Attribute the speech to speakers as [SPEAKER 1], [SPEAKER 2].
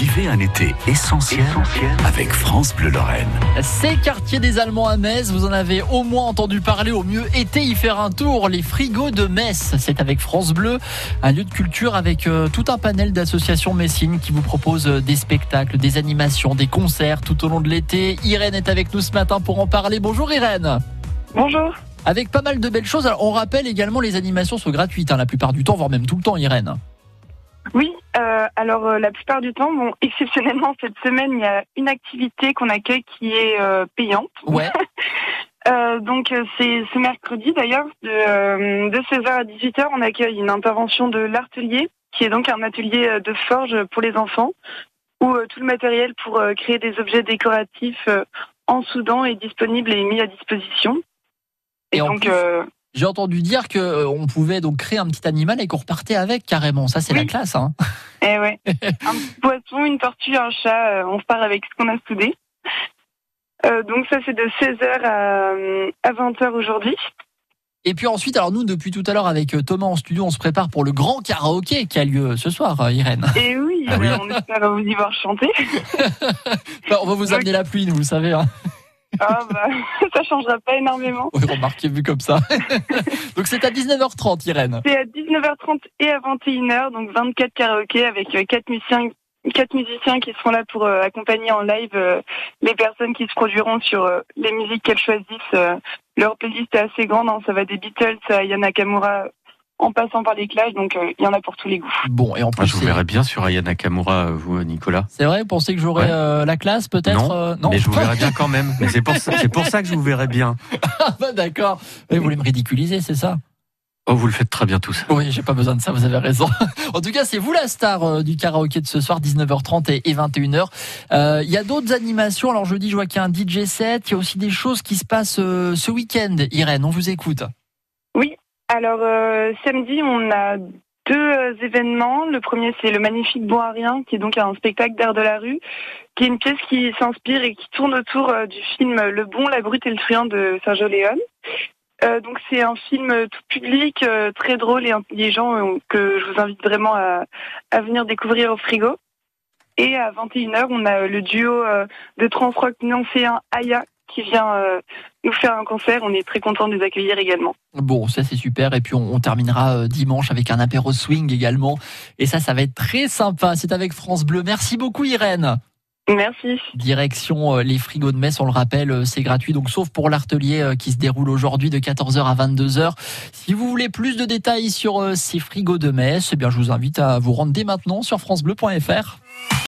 [SPEAKER 1] Vivez un été essentiel, avec France Bleu Lorraine.
[SPEAKER 2] Ces quartiers des Allemands à Metz, vous en avez au moins entendu parler, au mieux été y faire un tour. Les frigos de Metz, c'est avec France Bleu, un lieu de culture avec euh, tout un panel d'associations messines qui vous proposent euh, des spectacles, des animations, des concerts tout au long de l'été. Irène est avec nous ce matin pour en parler. Bonjour Irène.
[SPEAKER 3] Bonjour.
[SPEAKER 2] Avec pas mal de belles choses. Alors, on rappelle également les animations sont gratuites hein, la plupart du temps, voire même tout le temps, Irène.
[SPEAKER 3] Oui, euh, alors euh, la plupart du temps, bon, exceptionnellement cette semaine, il y a une activité qu'on accueille qui est euh, payante.
[SPEAKER 2] Ouais.
[SPEAKER 3] Donc c'est ce mercredi d'ailleurs, de, euh, de 16h à 18h, on accueille une intervention de l'artelier, qui est donc un atelier de forge pour les enfants, où tout le matériel pour créer des objets décoratifs en Soudan est disponible et mis à disposition. Et,
[SPEAKER 2] Et en
[SPEAKER 3] donc
[SPEAKER 2] plus- J'ai entendu dire que euh, on pouvait donc créer un petit animal et qu'on repartait avec carrément. Ça, c'est
[SPEAKER 3] Oui.
[SPEAKER 2] la classe. Hein.
[SPEAKER 3] Eh ouais. un petit poisson, une tortue, un chat, euh, on repart avec ce qu'on a soudé. Euh, donc ça c'est de 16h à, euh, à 20h aujourd'hui.
[SPEAKER 2] Et puis ensuite, alors nous, depuis tout à l'heure avec Thomas en studio, on se prépare pour le grand karaoké qui a lieu ce soir, Irène.
[SPEAKER 3] Et oui,
[SPEAKER 2] Ah oui.
[SPEAKER 3] on espère vous y voir chanter.
[SPEAKER 2] Bah, on va vous amener la pluie, nous, vous savez. Hein.
[SPEAKER 3] Ah bah, ça changera pas énormément.
[SPEAKER 2] Oui, remarquez, vu comme ça. donc c'est à 19h30, Irène.
[SPEAKER 3] C'est à 19h30 et à 21h, donc 24 karaokés avec euh, quatre musiciens, quatre musiciens qui seront là pour euh, accompagner en live euh, les personnes qui se produiront sur euh, les musiques qu'elles choisissent. euh. leur playlist est assez grande, hein, ça va des Beatles à Yana Nakamura en passant par les Clash, donc euh, il y en a pour tous les goûts.
[SPEAKER 2] Bon, et en
[SPEAKER 4] Moi,
[SPEAKER 2] plus,
[SPEAKER 4] Ah, je vous verrais bien sur Aya Nakamura, euh, vous, Nicolas.
[SPEAKER 2] c'est vrai, vous pensez que j'aurais
[SPEAKER 4] Ouais.
[SPEAKER 2] euh, la classe, peut-être
[SPEAKER 4] Non,
[SPEAKER 2] euh,
[SPEAKER 4] Mais je vous verrais bien quand même. Mais c'est pour, ça- c'est pour ça que je vous verrais bien.
[SPEAKER 2] Ah bah, D'accord. Mais vous voulez me ridiculiser, c'est ça?
[SPEAKER 4] Oh, vous le faites très bien tous.
[SPEAKER 2] Oui, j'ai pas besoin de ça, vous avez raison. en tout cas, c'est vous la star euh, du karaoké de ce soir, 19h30 et, et 21h. Euh, Il y a d'autres animations. Alors jeudi, je vois qu'il y a un DJ set. Il y a aussi des choses qui se passent euh, ce week-end. Irène, on vous écoute.
[SPEAKER 3] Alors euh, samedi, on a deux euh, événements. Le premier, c'est le magnifique Bon à rien, qui est donc un spectacle d'art de la rue, qui est une pièce qui s'inspire et qui tourne autour euh, du film Le Bon, la Brute et le Truand de Sergio Leone. Euh, donc c'est un film euh, tout public, euh, très drôle et intelligent que je vous invite vraiment à, à venir découvrir au frigo. Et à 21h, on a le duo de trans-rock Aya qui vient nous faire un concert. On est très content de les accueillir également.
[SPEAKER 2] Bon, ça c'est super. Et puis on, on terminera euh, dimanche avec un apéro swing également. Et ça, ça va être très sympa. C'est avec France Bleu. Merci beaucoup, Irène.
[SPEAKER 3] Merci.
[SPEAKER 2] Direction euh, les frigos de Metz, on le rappelle, euh, c'est gratuit, donc sauf pour l'artelier euh, qui se déroule aujourd'hui de 14h à 22h. Si vous voulez plus de détails sur ces frigos de Metz, eh bien je vous invite à vous rendre dès maintenant sur francebleu.fr.